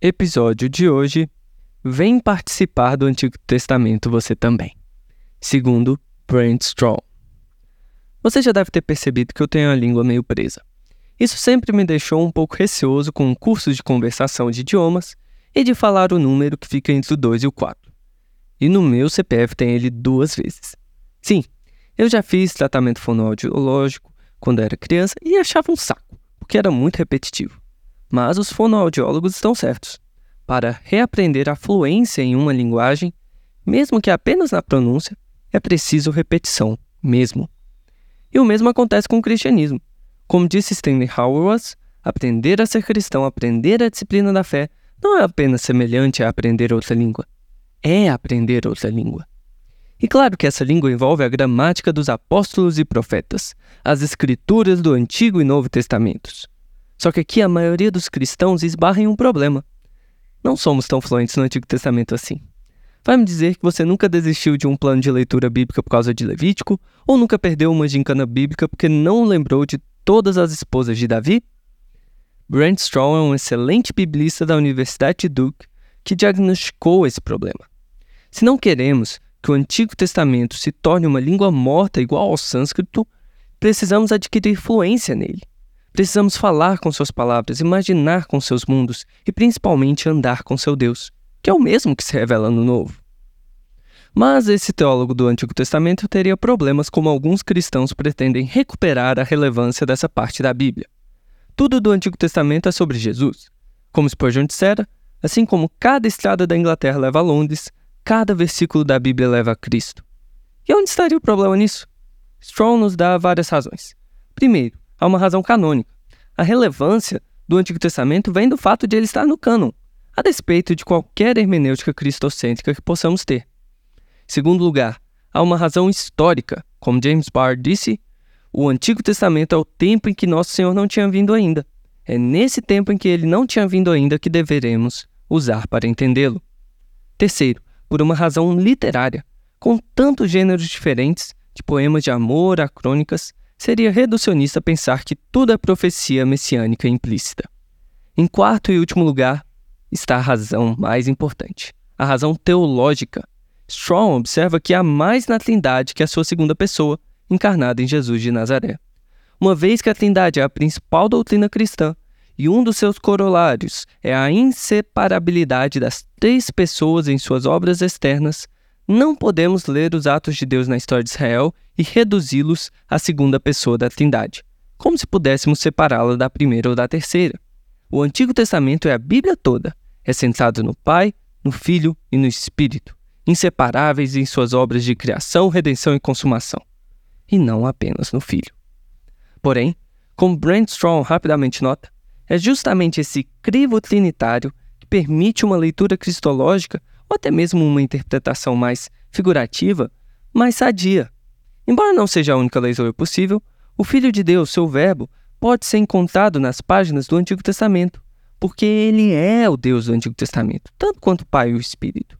Episódio de hoje: Vem participar do Antigo Testamento você também. Segundo Brent Strong. Você já deve ter percebido que eu tenho a língua meio presa. Isso sempre me deixou um pouco receoso com cursos de conversação de idiomas e de falar o número que fica entre o 2 e o 4. E no meu CPF tem ele duas vezes. Sim, eu já fiz tratamento fonoaudiológico quando era criança e achava um saco, porque era muito repetitivo. Mas os fonoaudiólogos estão certos. Para reaprender a fluência em uma linguagem, mesmo que apenas na pronúncia, é preciso repetição, mesmo. E o mesmo acontece com o cristianismo. Como disse Stanley Hauerwas, aprender a ser cristão, aprender a disciplina da fé, não é apenas semelhante a aprender outra língua, é aprender outra língua. E claro que essa língua envolve a gramática dos apóstolos e profetas, as escrituras do Antigo e Novo Testamentos. Só que aqui a maioria dos cristãos esbarra em um problema. Não somos tão fluentes no Antigo Testamento assim. Vai me dizer que você nunca desistiu de um plano de leitura bíblica por causa de Levítico, ou nunca perdeu uma gincana bíblica porque não lembrou de todas as esposas de Davi? Brent Strong é um excelente biblista da Universidade de Duke que diagnosticou esse problema. Se não queremos que o Antigo Testamento se torne uma língua morta igual ao sânscrito, precisamos adquirir fluência nele. Precisamos falar com suas palavras, imaginar com seus mundos e principalmente andar com seu Deus, que é o mesmo que se revela no Novo. Mas esse teólogo do Antigo Testamento teria problemas como alguns cristãos pretendem recuperar a relevância dessa parte da Bíblia. Tudo do Antigo Testamento é sobre Jesus. Como Spurgeon dissera, assim como cada estrada da Inglaterra leva a Londres, cada versículo da Bíblia leva a Cristo. E onde estaria o problema nisso? Strong nos dá várias razões. Primeiro, há uma razão canônica. A relevância do Antigo Testamento vem do fato de ele estar no cânon, a despeito de qualquer hermenêutica cristocêntrica que possamos ter. Segundo lugar, há uma razão histórica. Como James Barr disse, o Antigo Testamento é o tempo em que nosso Senhor não tinha vindo ainda. É nesse tempo em que ele não tinha vindo ainda que deveremos usar para entendê-lo. Terceiro, por uma razão literária. Com tantos gêneros diferentes, de poemas de amor a crônicas, seria reducionista pensar que tudo é profecia messiânica implícita. Em quarto e último lugar está a razão mais importante, a razão teológica. Strong observa que há mais na Trindade que a sua segunda pessoa, encarnada em Jesus de Nazaré. Uma vez que a Trindade é a principal doutrina cristã e um dos seus corolários é a inseparabilidade das três pessoas em suas obras externas, não podemos ler os atos de Deus na história de Israel e reduzi-los à segunda pessoa da Trindade, como se pudéssemos separá-la da primeira ou da terceira. O Antigo Testamento é a Bíblia toda, é centrado no Pai, no Filho e no Espírito, inseparáveis em suas obras de criação, redenção e consumação, e não apenas no Filho. Porém, como Brent Strong rapidamente nota, é justamente esse crivo trinitário que permite uma leitura cristológica ou até mesmo uma interpretação mais figurativa, mais sadia. Embora não seja a única leitura possível, o Filho de Deus, seu Verbo, pode ser encontrado nas páginas do Antigo Testamento, porque ele é o Deus do Antigo Testamento, tanto quanto o Pai e o Espírito.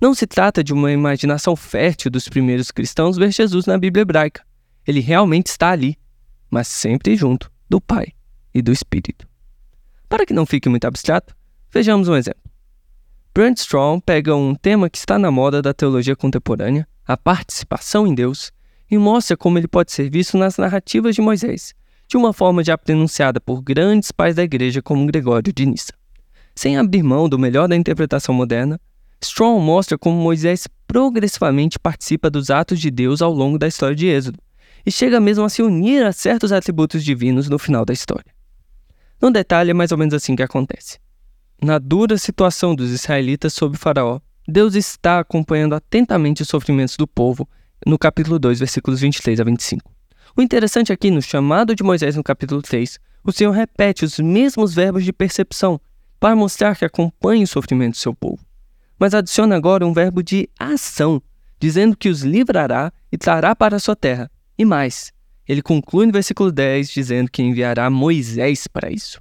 Não se trata de uma imaginação fértil dos primeiros cristãos ver Jesus na Bíblia hebraica. Ele realmente está ali, mas sempre junto do Pai e do Espírito. Para que não fique muito abstrato, vejamos um exemplo. Brent Strong pega um tema que está na moda da teologia contemporânea, a participação em Deus, e mostra como ele pode ser visto nas narrativas de Moisés, de uma forma já pronunciada por grandes pais da igreja como Gregório de Nissa. Sem abrir mão do melhor da interpretação moderna, Strong mostra como Moisés progressivamente participa dos atos de Deus ao longo da história de Êxodo, e chega mesmo a se unir a certos atributos divinos no final da história. No detalhe, é mais ou menos assim que acontece. Na dura situação dos israelitas sob Faraó, Deus está acompanhando atentamente os sofrimentos do povo no capítulo 2, versículos 23 a 25. O interessante aqui, no chamado de Moisés no capítulo 3, o Senhor repete os mesmos verbos de percepção, para mostrar que acompanha o sofrimento do seu povo. Mas adiciona agora um verbo de ação, dizendo que os livrará e trará para a sua terra. E mais, ele conclui no versículo 10 dizendo que enviará Moisés para isso.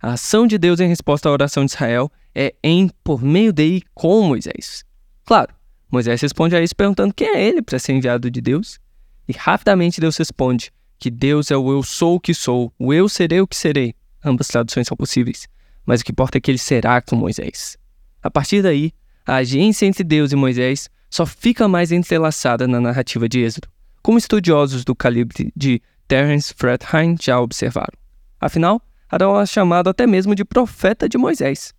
A ação de Deus em resposta à oração de Israel é em por meio de e com Moisés. Claro, Moisés responde a isso perguntando quem é ele para ser enviado de Deus. E rapidamente Deus responde que Deus é o eu sou o que sou, o eu serei o que serei. Ambas traduções são possíveis mas o que importa é que ele será com Moisés. A partir daí, a agência entre Deus e Moisés só fica mais entrelaçada na narrativa de Êxodo, como estudiosos do calibre de Terence Fretheim já observaram. Afinal, Arão é chamado até mesmo de profeta de Moisés.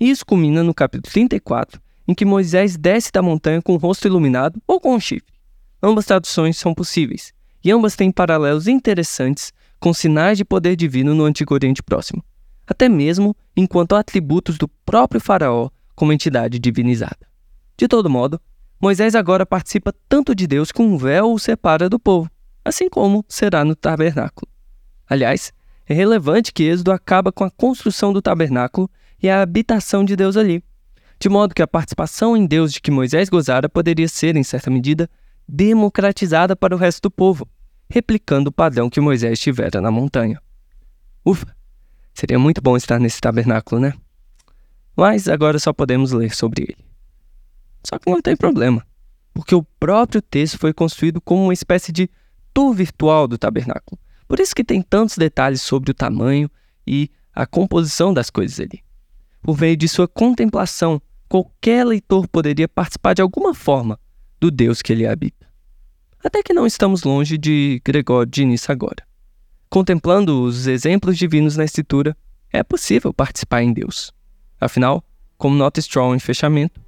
E isso culmina no capítulo 34, em que Moisés desce da montanha com o rosto iluminado ou com um chifre. Ambas traduções são possíveis, e ambas têm paralelos interessantes com sinais de poder divino no Antigo Oriente Próximo até mesmo enquanto atributos do próprio Faraó como entidade divinizada. De todo modo, Moisés agora participa tanto de Deus que um véu o separa do povo, assim como será no tabernáculo. Aliás, é relevante que Êxodo acaba com a construção do tabernáculo e a habitação de Deus ali, de modo que a participação em Deus de que Moisés gozara poderia ser, em certa medida, democratizada para o resto do povo, replicando o padrão que Moisés tivera na montanha. Ufa! Seria muito bom estar nesse tabernáculo, né? Mas agora só podemos ler sobre ele. Só que não tem problema, porque o próprio texto foi construído como uma espécie de tour virtual do tabernáculo. Por isso que tem tantos detalhes sobre o tamanho e a composição das coisas ali. Por meio de sua contemplação, qualquer leitor poderia participar de alguma forma do Deus que ele habita. Até que não estamos longe de Gregório de Nice agora. Contemplando os exemplos divinos na Escritura, é possível participar em Deus. Afinal, como nota Strong em fechamento,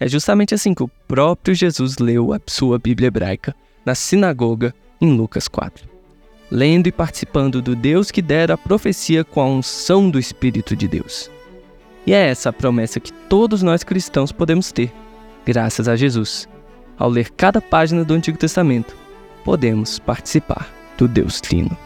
é justamente assim que o próprio Jesus leu a sua Bíblia hebraica na sinagoga em Lucas 4, lendo e participando do Deus que dera a profecia com a unção do Espírito de Deus. E é essa a promessa que todos nós cristãos podemos ter, graças a Jesus. Ao ler cada página do Antigo Testamento, podemos participar do Deus Trino.